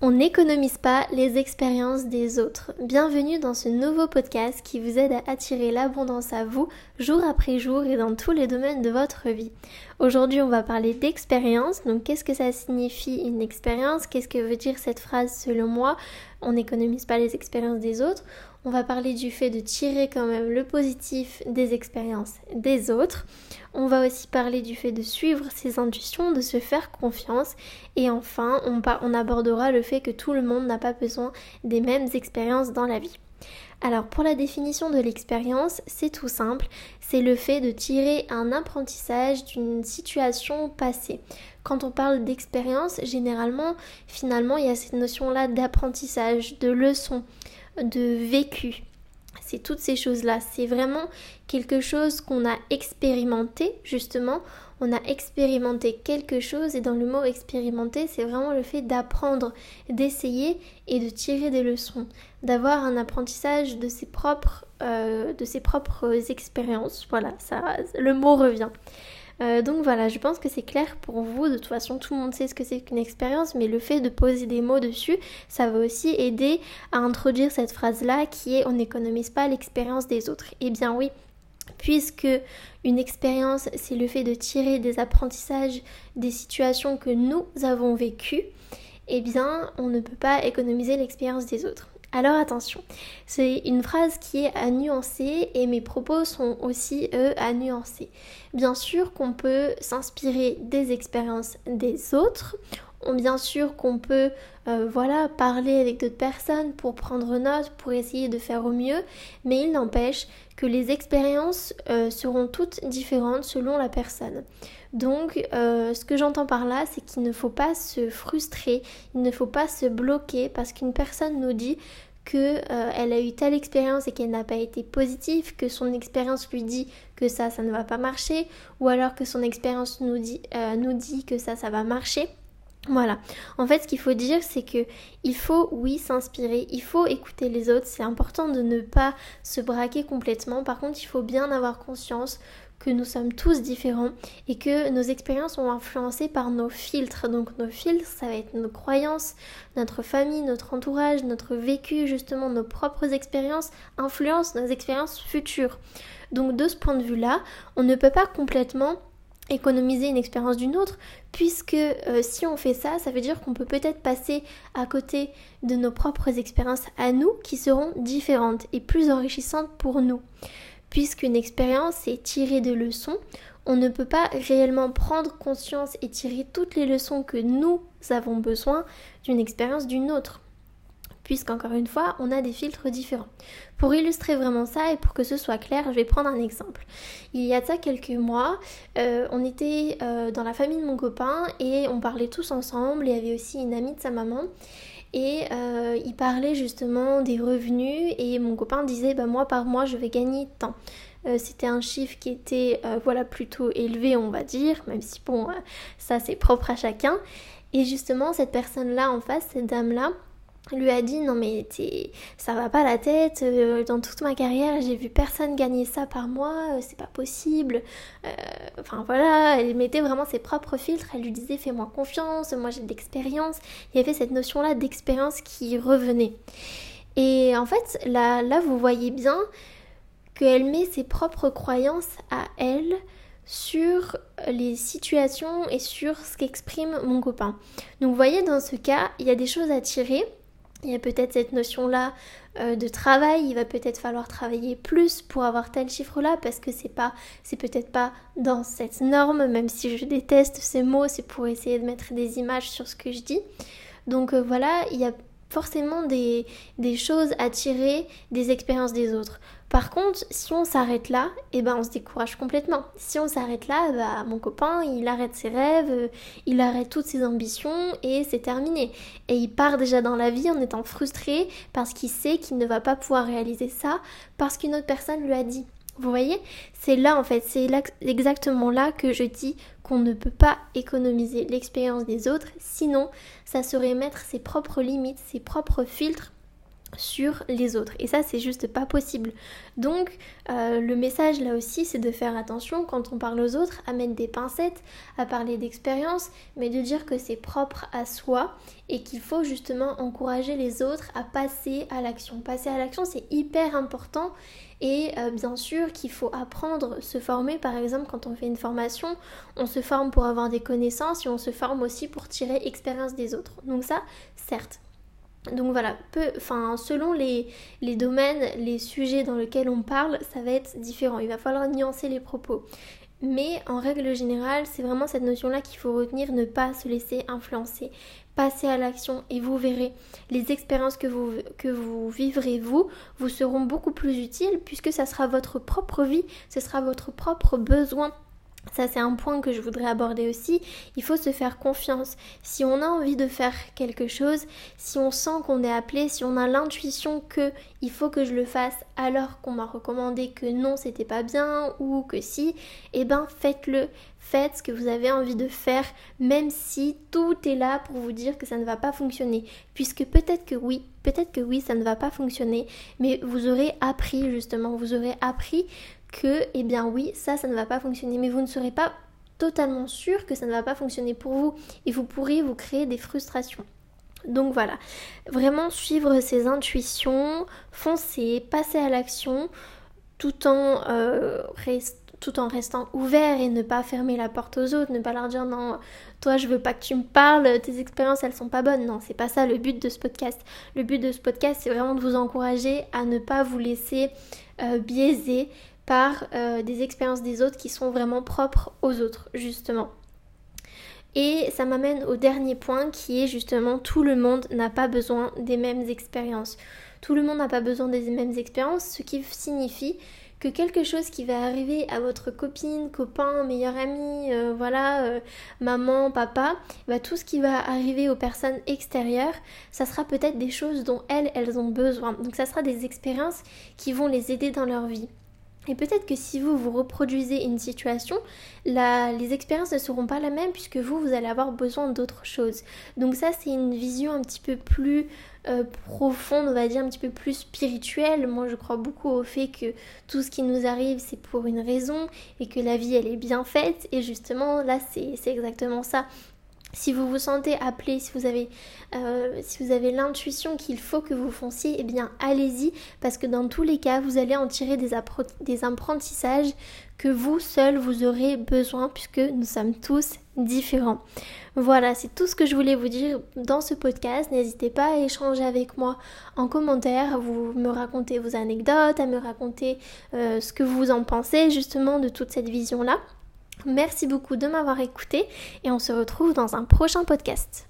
On n'économise pas les expériences des autres. Bienvenue dans ce nouveau podcast qui vous aide à attirer l'abondance à vous jour après jour et dans tous les domaines de votre vie. Aujourd'hui, on va parler d'expérience. Donc, qu'est-ce que ça signifie une expérience? Qu'est-ce que veut dire cette phrase selon moi? On n'économise pas les expériences des autres. On va parler du fait de tirer quand même le positif des expériences des autres. On va aussi parler du fait de suivre ses intuitions, de se faire confiance. Et enfin, on, abordera le fait que tout le monde n'a pas besoin des mêmes expériences dans la vie. Alors pour la définition de l'expérience, c'est tout simple, c'est le fait de tirer un apprentissage d'une situation passée. Quand on parle d'expérience, généralement, finalement, il y a cette notion-là d'apprentissage, de leçon, de vécu. C'est toutes ces choses-là. C'est vraiment quelque chose qu'on a expérimenté, justement. On a expérimenté quelque chose et dans le mot expérimenter, c'est vraiment le fait d'apprendre, d'essayer et de tirer des leçons, d'avoir un apprentissage de ses propres, euh, de ses propres expériences. Voilà, ça, le mot revient. Euh, donc voilà, je pense que c'est clair pour vous. De toute façon, tout le monde sait ce que c'est qu'une expérience, mais le fait de poser des mots dessus, ça va aussi aider à introduire cette phrase-là qui est on n'économise pas l'expérience des autres. Eh bien oui, puisque une expérience, c'est le fait de tirer des apprentissages des situations que nous avons vécues, eh bien, on ne peut pas économiser l'expérience des autres. Alors attention, c'est une phrase qui est à nuancer et mes propos sont aussi eux à nuancer. Bien sûr qu'on peut s'inspirer des expériences des autres, bien sûr qu'on peut euh, voilà parler avec d'autres personnes pour prendre note, pour essayer de faire au mieux, mais il n'empêche que les expériences euh, seront toutes différentes selon la personne. Donc euh, ce que j'entends par là, c'est qu'il ne faut pas se frustrer, il ne faut pas se bloquer parce qu'une personne nous dit qu'elle a eu telle expérience et qu'elle n'a pas été positive, que son expérience lui dit que ça, ça ne va pas marcher, ou alors que son expérience nous dit, nous dit que ça, ça va marcher. Voilà. En fait, ce qu'il faut dire, c'est que il faut, oui, s'inspirer, il faut écouter les autres. C'est important de ne pas se braquer complètement. Par contre, il faut bien avoir conscience que nous sommes tous différents et que nos expériences sont influencées par nos filtres. Donc nos filtres, ça va être nos croyances, notre famille, notre entourage, notre vécu, justement nos propres expériences influencent nos expériences futures. Donc de ce point de vue-là, on ne peut pas complètement économiser une expérience d'une autre, puisque euh, si on fait ça, ça veut dire qu'on peut peut-être passer à côté de nos propres expériences à nous qui seront différentes et plus enrichissantes pour nous puisqu'une expérience est tirer des leçons, on ne peut pas réellement prendre conscience et tirer toutes les leçons que nous avons besoin d'une expérience d'une autre. Puisqu'encore une fois, on a des filtres différents. Pour illustrer vraiment ça et pour que ce soit clair, je vais prendre un exemple. Il y a ça quelques mois, euh, on était euh, dans la famille de mon copain et on parlait tous ensemble. Il y avait aussi une amie de sa maman et euh, il parlait justement des revenus et mon copain disait bah moi par mois je vais gagner tant. C'était un chiffre qui était voilà plutôt élevé on va dire, même si bon ça c'est propre à chacun. Et justement cette personne là en face, cette dame là, lui a dit non mais ça va pas la tête euh, dans toute ma carrière j'ai vu personne gagner ça par mois euh, c'est pas possible. Euh, enfin voilà elle mettait vraiment ses propres filtres elle lui disait fais-moi confiance moi j'ai de l'expérience. Il y avait cette notion là d'expérience qui revenait. Et en fait là là vous voyez bien qu'elle met ses propres croyances à elle sur les situations et sur ce qu'exprime mon copain. Donc vous voyez dans ce cas, il y a des choses à tirer il y a peut-être cette notion-là euh, de travail, il va peut-être falloir travailler plus pour avoir tel chiffre-là parce que c'est pas, c'est peut-être pas dans cette norme, même si je déteste ces mots, c'est pour essayer de mettre des images sur ce que je dis. Donc euh, voilà, il y a forcément des, des, choses à tirer des expériences des autres. Par contre, si on s'arrête là, eh ben on se décourage complètement. Si on s'arrête là, bah, mon copain, il arrête ses rêves, euh, il arrête toutes ses ambitions et c'est terminé. Et il part déjà dans la vie en étant frustré parce qu'il sait qu'il ne va pas pouvoir réaliser ça parce qu'une autre personne lui a dit. Vous voyez? C'est là en fait, c'est exactement là que je dis qu'on ne peut pas économiser l'expérience des autres, sinon ça serait mettre ses propres limites, ses propres filtres sur les autres. Et ça, c'est juste pas possible. Donc, euh, le message là aussi, c'est de faire attention quand on parle aux autres, à mettre des pincettes, à parler d'expérience, mais de dire que c'est propre à soi et qu'il faut justement encourager les autres à passer à l'action. Passer à l'action, c'est hyper important. Et euh, bien sûr qu'il faut apprendre, se former. Par exemple, quand on fait une formation, on se forme pour avoir des connaissances et on se forme aussi pour tirer expérience des autres. Donc ça, certes. Donc voilà, peu, enfin, selon les, domaines, les sujets dans lesquels on parle, ça va être différent. Il va falloir nuancer les propos. Mais en règle générale, c'est vraiment cette notion-là qu'il faut retenir, ne pas se laisser influencer. Passer à l'action et vous verrez, les expériences que vous, que vous vivrez vous, vous seront beaucoup plus utiles puisque ça sera votre propre vie, ce sera votre propre besoin ça, c'est un point que je voudrais aborder aussi. Il faut se faire confiance. Si on a envie de faire quelque chose, si on sent qu'on est appelé, si on a l'intuition que il faut que je le fasse alors qu'on m'a recommandé que non, c'était pas bien ou que si, eh ben faites-le. Faites ce que vous avez envie de faire, même si tout est là pour vous dire que ça ne va pas fonctionner. Puisque peut-être que oui, peut-être que oui, ça ne va pas fonctionner, mais vous aurez appris justement, vous aurez appris que, eh bien oui, ça, ça ne va pas fonctionner. Mais vous ne serez pas totalement sûr que ça ne va pas fonctionner pour vous et vous pourriez vous créer des frustrations. Donc voilà, vraiment suivre ses intuitions, foncer, passer à l'action tout en euh, tout en restant ouvert et ne pas fermer la porte aux autres, ne pas leur dire non, toi je veux pas que tu me parles, tes expériences elles sont pas bonnes. Non, c'est pas ça le but de ce podcast. Le but de ce podcast c'est vraiment de vous encourager à ne pas vous laisser euh, biaiser par euh, des expériences des autres qui sont vraiment propres aux autres, justement. Et ça m'amène au dernier point qui est justement tout le monde n'a pas besoin des mêmes expériences. Tout le monde n'a pas besoin des mêmes expériences, ce qui signifie que quelque chose qui va arriver à votre copine, copain, meilleur ami, euh, voilà, euh, maman, papa, bah, tout ce qui va arriver aux personnes extérieures, ça sera peut-être des choses dont elles, elles ont besoin. Donc ça sera des expériences qui vont les aider dans leur vie. Et peut-être que si vous vous reproduisez une situation, les expériences ne seront pas la même puisque vous, vous allez avoir besoin d'autres choses. Donc ça, c'est une vision un petit peu plus euh, profonde, on va dire, un petit peu plus spirituelle. Moi, je crois beaucoup au fait que tout ce qui nous arrive, c'est pour une raison et que la vie, elle est bien faite. Et justement, là, c'est exactement ça. Si vous vous sentez appelé, si vous avez, euh, si vous avez l'intuition qu'il faut que vous fonciez, eh bien allez-y parce que dans tous les cas, vous allez en tirer des, apprentissages que vous seul vous aurez besoin puisque nous sommes tous différents. Voilà, c'est tout ce que je voulais vous dire dans ce podcast. N'hésitez pas à échanger avec moi en commentaire, vous me racontez vos anecdotes, à me raconter euh, ce que vous en pensez justement de toute cette vision-là. Merci beaucoup de m'avoir écouté et on se retrouve dans un prochain podcast.